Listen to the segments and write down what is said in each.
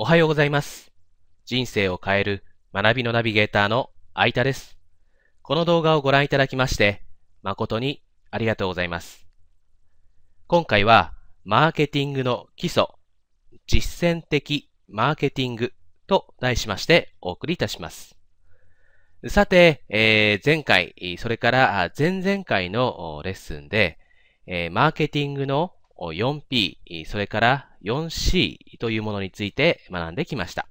おはようございます。人生を変える学びのナビゲーターの相田です。この動画をご覧いただきまして、誠にありがとうございます。今回は、マーケティングの基礎、実践的マーケティングと題しましてお送りいたします。さて、えー前回、それから前々回のレッスンで、えーマーケティングの 4P、それから 4C というものについて学んできました。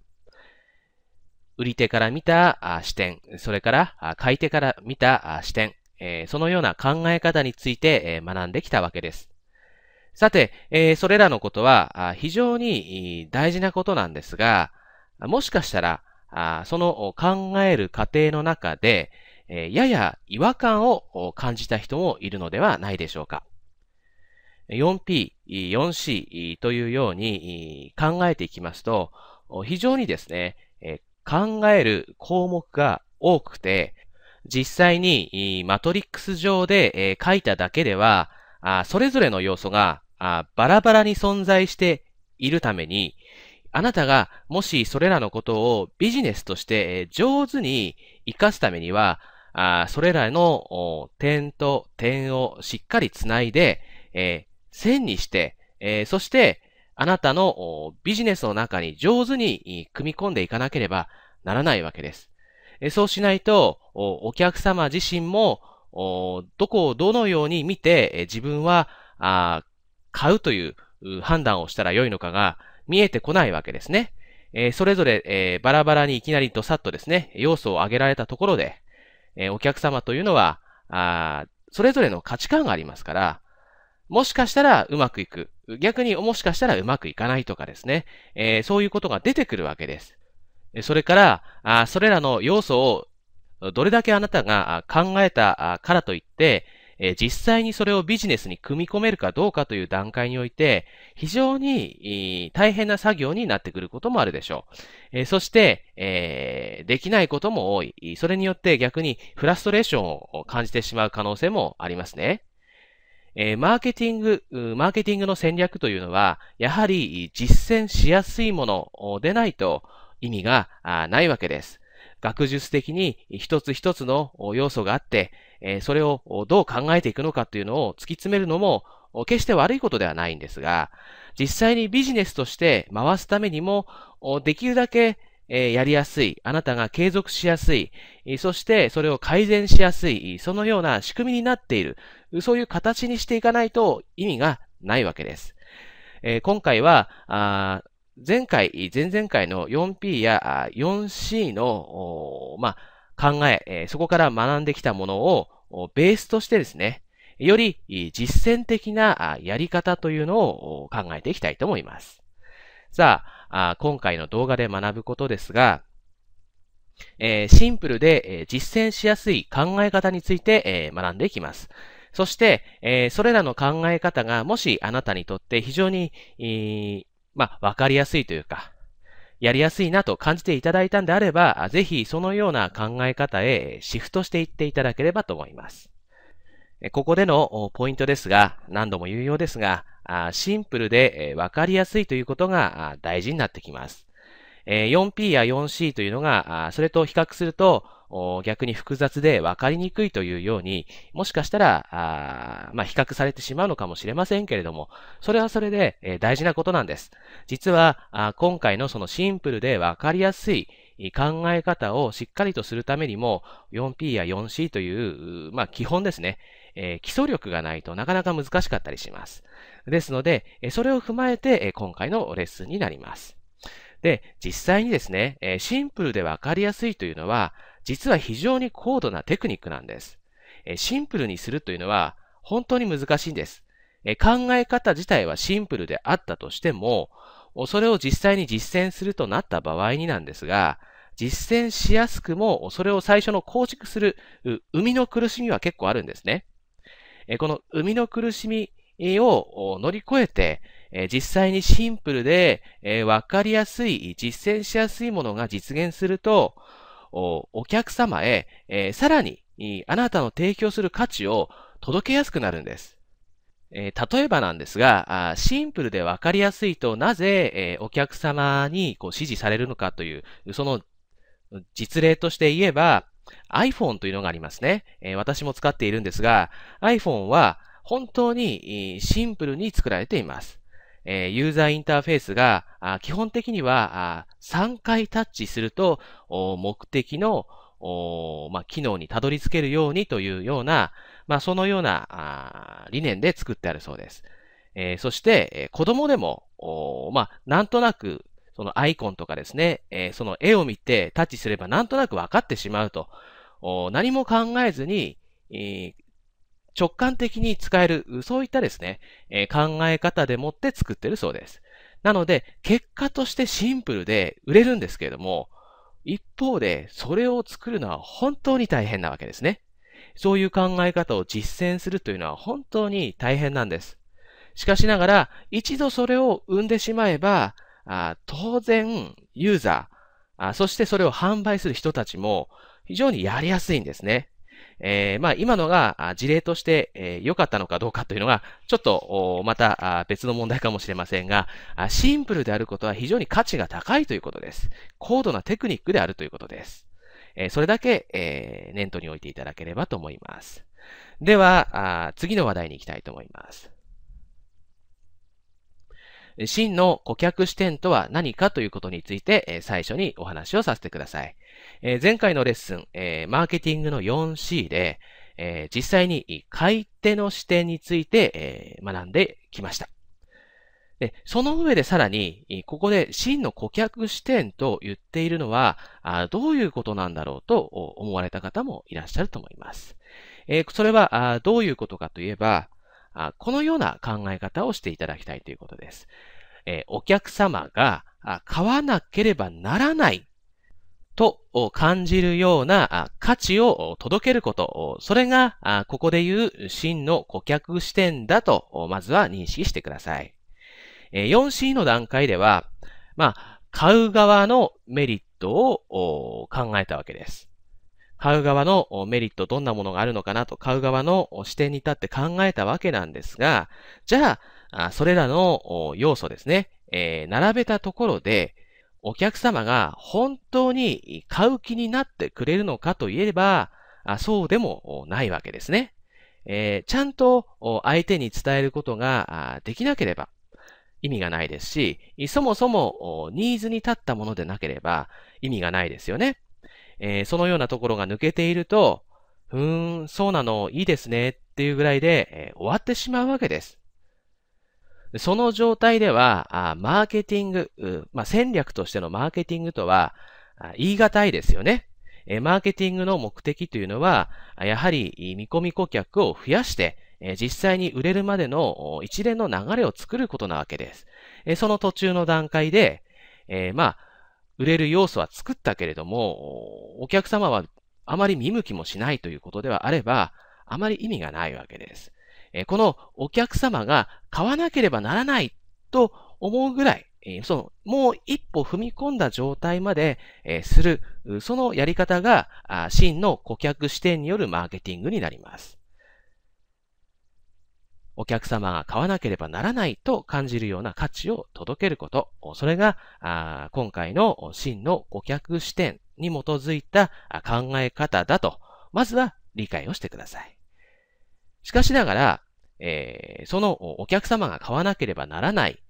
売り手から見た視点、それから買い手から見た視点、そのような考え方について学んできたわけです。さて、それらのことは非常に大事なことなんですが、もしかしたら、その考える過程の中で、やや違和感を感じた人もいるのではないでしょうか。4P、4C というように考えていきますと、非常にですね、考える項目が多くて、実際にマトリックス上で書いただけでは、それぞれの要素がバラバラに存在しているために、あなたがもしそれらのことをビジネスとして上手に活かすためには、それらの点と点をしっかりつないで、線にして、えーそしてあなたのビジネスの中に上手に組み込んでいかなければならないわけです。えそうしないと、お客様自身も、どこをどのように見て、え自分はあ買うという判断をしたらよいのかが見えてこないわけですね。えそれぞれ、えバラバラにいきなりドサッとですね、要素を挙げられたところで、えお客様というのは、あそれぞれの価値観がありますから、もしかしたらうまくいく。逆にもしかしたらうまくいかないとかですね。えーそういうことが出てくるわけです。それから、あそれらの要素をどれだけあなたが考えたからといって、え実際にそれをビジネスに組み込めるかどうかという段階において、非常に大変な作業になってくることもあるでしょう。えそして、えできないことも多い。それによって逆にフラストレーションを感じてしまう可能性もありますね。えーマーケティング、マーケティングの戦略というのは、やはり実践しやすいものでないと意味がないわけです。学術的に一つ一つの要素があって、えーそれをどう考えていくのかというのを突き詰めるのも決して悪いことではないんですが、実際にビジネスとして回すためにも、できるだけやりやすい、あなたが継続しやすい、そしてそれを改善しやすい、そのような仕組みになっている、そういう形にしていかないと意味がないわけです。えー今回は、あ前回、前々回の 4P や 4C の、まあ、考ええーそこから学んできたものをおベースとしてですね、より実践的なやり方というのを考えていきたいと思います。さあ、あ今回の動画で学ぶことですが、えーシンプルで、え実践しやすい考え方について、え学んでいきます。そして、えーそれらの考え方がもしあなたにとって非常に、えーまあ、わかりやすいというか、やりやすいなと感じていただいたんであれば、ぜひそのような考え方へシフトしていっていただければと思います。ここでのポイントですが、何度も言うようですが、シンプルでわかりやすいということが大事になってきます。4P や 4C というのが、それと比較すると、逆に複雑で分かりにくいというように、もしかしたら、あまあ、比較されてしまうのかもしれませんけれども、それはそれで、えー大事なことなんです。実は、あ今回のそのシンプルで分かりやすい考え方をしっかりとするためにも、4P や 4C という、まあ、基本ですね、えー基礎力がないとなかなか難しかったりします。ですので、それを踏まえて、今回のレッスンになります。で、実際にですね、シンプルでわかりやすいというのは、実は非常に高度なテクニックなんです。シンプルにするというのは本当に難しいんです。考え方自体はシンプルであったとしても、それを実際に実践するとなった場合になんですが、実践しやすくも、それを最初の構築する、生みの苦しみは結構あるんですね。この生みの苦しみを乗り越えて、実際にシンプルで、えーわかりやすい、実践しやすいものが実現すると、お客様へ、えーさらに、あなたの提供する価値を届けやすくなるんです。えー、例えばなんですが、シンプルでわかりやすいとなぜ、えー、お客様にこう指示されるのかという、その実例として言えば、iPhone というのがありますね。えー、私も使っているんですが、iPhone は本当にシンプルに作られています。え、ユーザーインターフェースが基本的には3回タッチすると目的のまあ、機能にたどり着けるようにというような、まあ、そのような理念で作ってあるそうです。え、そして、え、子供でも、まあ、なんとなく、そのアイコンとかですね、え、その絵を見てタッチすればなんとなく分かってしまうと、何も考えずに、え直感的に使える、そういったですね、え考え方でもって作ってるそうです。なので、結果としてシンプルで売れるんですけれども、一方で、それを作るのは本当に大変なわけですね。そういう考え方を実践するというのは本当に大変なんです。しかしながら、一度それを生んでしまえば、あ当然、ユーザーあ、そしてそれを販売する人たちも非常にやりやすいんですね。えー、まあ今のが事例として良、かったのかどうかというのが、ちょっとまた別の問題かもしれませんが、シンプルであることは非常に価値が高いということです。高度なテクニックであるということです。えそれだけ、え念頭に置いていただければと思います。では、次の話題に行きたいと思います。真の顧客視点とは何かということについて、最初にお話をさせてください。え前回のレッスン、えマーケティングの 4C で、え実際に買い手の視点について、え学んできました。で、その上でさらに、ここで真の顧客視点と言っているのは、あどういうことなんだろうと思われた方もいらっしゃると思いますえ。それはあどういうことかといえばあ、このような考え方をしていただきたいということですえ。お客様が買わなければならないと感じるような価値を届けること、それがここで言う真の顧客視点だとまずは認識してください。4C の段階では、まあ、買う側のメリットを考えたわけです。買う側のメリットどんなものがあるのかなと買う側の視点に立って考えたわけなんですが、じゃあ、それらの要素ですね、並べたところで、お客様が本当に買う気になってくれるのかといえば、そうでもないわけですね。え、ちゃんと相手に伝えることができなければ意味がないですし、そもそもニーズに立ったものでなければ意味がないですよね。え、そのようなところが抜けていると、ふーん、そうなの、いいですねっていうぐらいで、え、終わってしまうわけです。その状態では、マーケティング、まあ、戦略としてのマーケティングとは言い難いですよね。マーケティングの目的というのは、やはり見込み顧客を増やして、実際に売れるまでの一連の流れを作ることなわけです。その途中の段階で、えまあ、売れる要素は作ったけれども、お客様はあまり見向きもしないということではあれば、あまり意味がないわけです。このお客様が買わなければならないと思うぐらい、その、もう一歩踏み込んだ状態まで、する、そのやり方が、真の顧客視点によるマーケティングになります。お客様が買わなければならないと感じるような価値を届けること。それが、今回の真の顧客視点に基づいた考え方だと、まずは理解をしてください。しかしながら、えー、そのお客様が買わなければならない、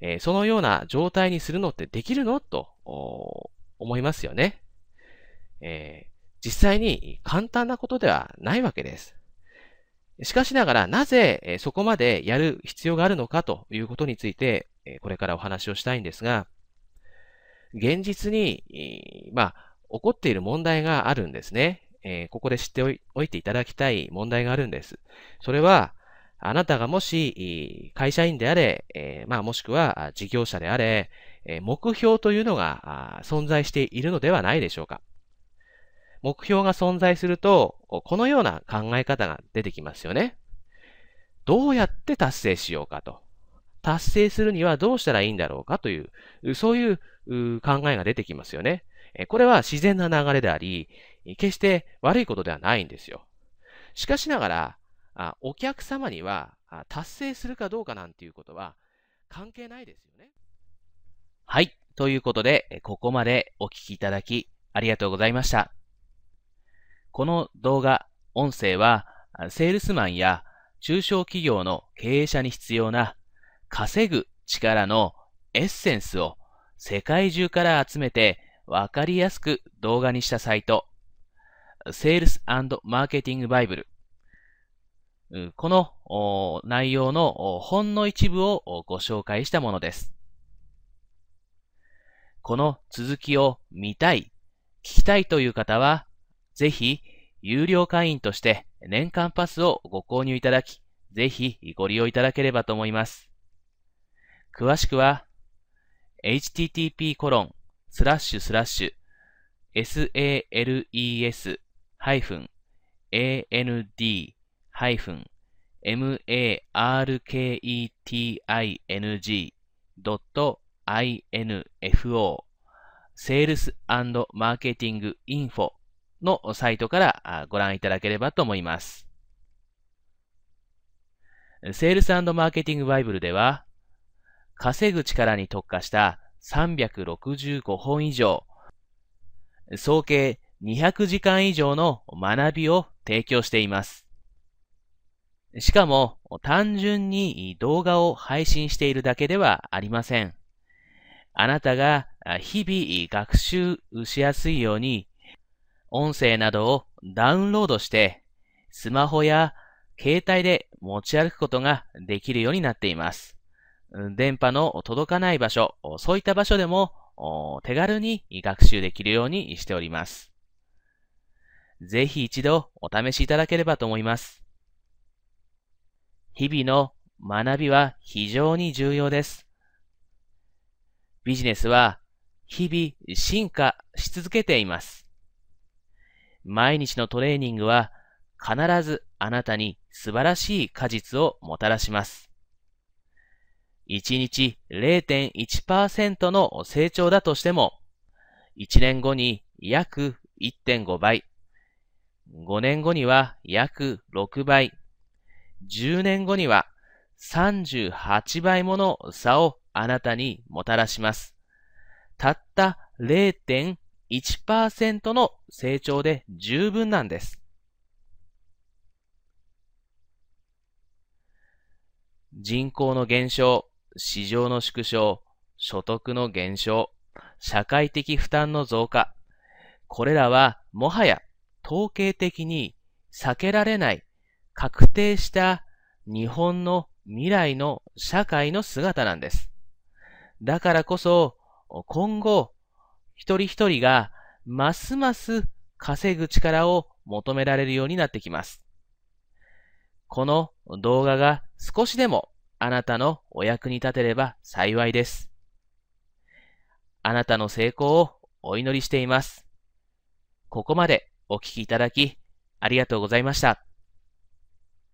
えー、そのような状態にするのってできるのと思いますよね、えー。実際に簡単なことではないわけです。しかしながら、なぜそこまでやる必要があるのかということについて、これからお話をしたいんですが、現実に、まあ、起こっている問題があるんですね。えここで知っておいていただきたい問題があるんです。それは、あなたがもし会社員であれ、えまあ、もしくは事業者であれえ、目標というのが存在しているのではないでしょうか。目標が存在すると、このような考え方が出てきますよね。どうやって達成しようかと。達成するにはどうしたらいいんだろうかという、そういう考えが出てきますよね。これは自然な流れであり、決して悪いことではないんですよ。しかしながら、お客様には達成するかどうかなんていうことは関係ないですよね。はい。ということで、ここまでお聞きいただきありがとうございました。この動画、音声は、セールスマンや中小企業の経営者に必要な稼ぐ力のエッセンスを世界中から集めてわかりやすく動画にしたサイト、セールスマーケティングバイブル。この内容のほんの一部をご紹介したものです。この続きを見たい、聞きたいという方は、ぜひ有料会員として年間パスをご購入いただき、ぜひご利用いただければと思います。詳しくは、http コロンスラッシュスラッシュ sales ハイフン and ハイフン marketing.info セールスマーケティングインフォのサイトからご覧いただければと思います。セールスマーケティングバイブルでは、稼ぐ力に特化した365本以上、総計200時間以上の学びを提供しています。しかも、単純に動画を配信しているだけではありません。あなたが日々学習しやすいように、音声などをダウンロードして、スマホや携帯で持ち歩くことができるようになっています。電波の届かない場所、そういった場所でも手軽に学習できるようにしております。ぜひ一度お試しいただければと思います。日々の学びは非常に重要です。ビジネスは日々進化し続けています。毎日のトレーニングは必ずあなたに素晴らしい果実をもたらします。1日0.1%の成長だとしても、1年後に約1.5倍、5年後には約6倍、10年後には38倍もの差をあなたにもたらします。たった0.1%の成長で十分なんです。人口の減少、市場の縮小、所得の減少、社会的負担の増加。これらはもはや統計的に避けられない確定した日本の未来の社会の姿なんです。だからこそ今後一人一人がますます稼ぐ力を求められるようになってきます。この動画が少しでもあなたのお役に立てれば幸いです。あなたの成功をお祈りしています。ここまでお聞きいただきありがとうございました。